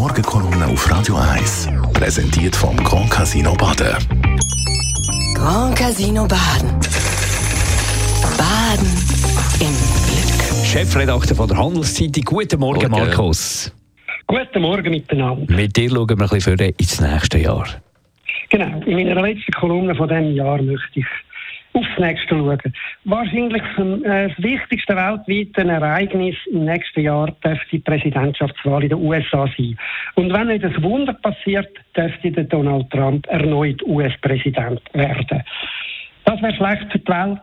Morgenkolumne auf Radio 1. Präsentiert vom Grand Casino Baden. Grand Casino Baden. Baden im Glück. Chefredakteur von der Handelszeitung. Guten Morgen, Morgen. Markus. Guten Morgen miteinander. Mit dir schauen wir ein bisschen für ins nächste Jahr. Genau, in meiner letzten Kolumne von diesem Jahr möchte ich aufs nächste schauen. Wahrscheinlich äh, das wichtigste weltweite Ereignis im nächsten Jahr dürfte die Präsidentschaftswahl in den USA sein. Und wenn nicht ein Wunder passiert, dürfte Donald Trump erneut US-Präsident werden. Das wäre schlecht für die Welt.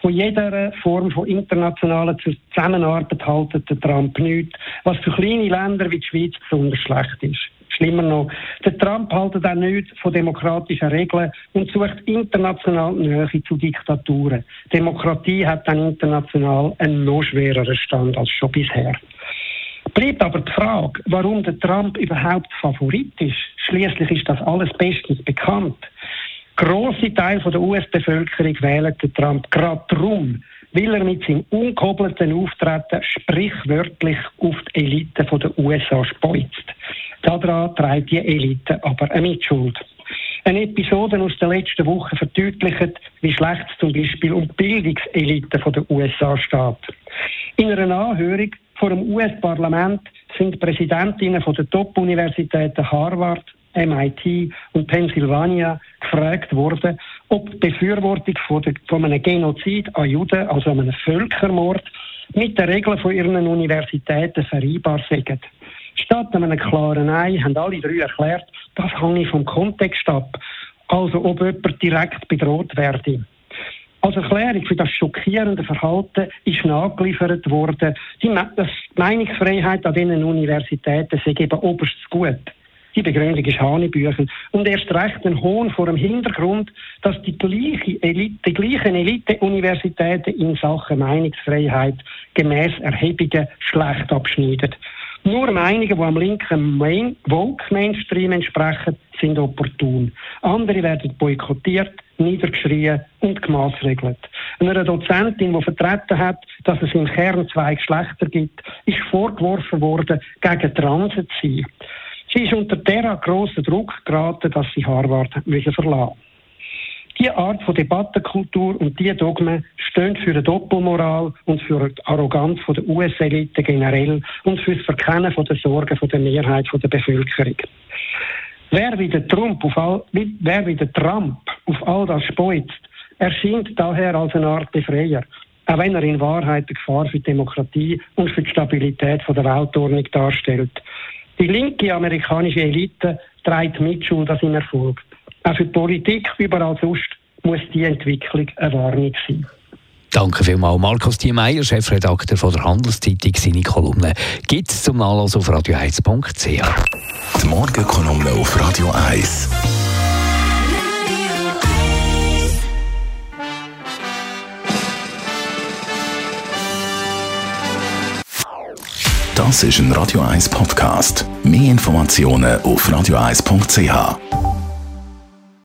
Von jeder Form von internationaler Zusammenarbeit haltet Trump nichts, was für kleine Länder wie die Schweiz besonders schlecht ist. Schlimmer noch, der Trump haltet auch nichts von demokratischen Regeln und sucht international Nähe zu Diktaturen. Demokratie hat dann international einen noch schwereren Stand als schon bisher. Bleibt aber die Frage, warum der Trump überhaupt Favorit ist. Schließlich ist das alles bestens bekannt. Grosse Teil der US-Bevölkerung wählen den Trump gerade darum, weil er mit seinem unkobelten Auftreten sprichwörtlich auf die Elite der USA speuzt. Daran trägt die Elite aber eine Mitschuld. Eine Episode aus der letzten Woche verdeutlicht, wie schlecht es zum Beispiel um die Bildungselite der USA steht. In einer Anhörung vor dem US-Parlament sind Präsidentinnen von der Top-Universitäten Harvard, MIT und Pennsylvania gefragt worden, ob die Befürwortung von, der, von einem Genozid an Juden, also einem Völkermord, mit den Regeln von ihren Universitäten vereinbar sind. Statt einem klaren Nein haben alle drei erklärt, das hänge vom Kontext ab, also ob jemand direkt bedroht werde. Als Erklärung für das schockierende Verhalten ist nachgeliefert worden, die Meinungsfreiheit an diesen Universitäten sei eben oberstes Gut. Die Begründung ist Hanebüchen. Und erst recht ein Hohn vor dem Hintergrund, dass die, gleiche Elite, die gleichen Elite-Universitäten in Sachen Meinungsfreiheit gemäß Erhebungen schlecht abschneiden. Nur Meinungen, die am linken Main Woke-Mainstream entsprechen, sind opportun. Andere werden boykottiert, niedergeschrien und gemaßregelt. Einer Dozentin, die vertreten hat, dass es im Kern zwei Geschlechter gibt, ist vorgeworfen worden, gegen Transe zu sein. Sie ist unter derart grossen Druck geraten, dass sie Harvard verlassen diese Art von Debattenkultur und diese Dogmen stehen für eine Doppelmoral und für die Arroganz der US-Elite generell und für das Verkennen der Sorgen der Mehrheit der Bevölkerung. Wer wie der Trump auf all, wer wie der Trump auf all das speuzt, erscheint daher als eine Art Befreier, auch wenn er in Wahrheit eine Gefahr für die Demokratie und für die Stabilität der Weltordnung darstellt. Die linke amerikanische Elite trägt Mitschuld an seinem Erfolg. Auch für die Politik, überall sonst, muss die Entwicklung eine Warnung sein. Danke vielmals, Markus Diemeyer, Chefredakteur von der Handelszeitung. Seine Kolumne gibt es zum Nachlesen auf radio1.ch. Die Morgenkolumne auf Radio 1. Das ist ein Radio 1 Podcast. Mehr Informationen auf radio1.ch.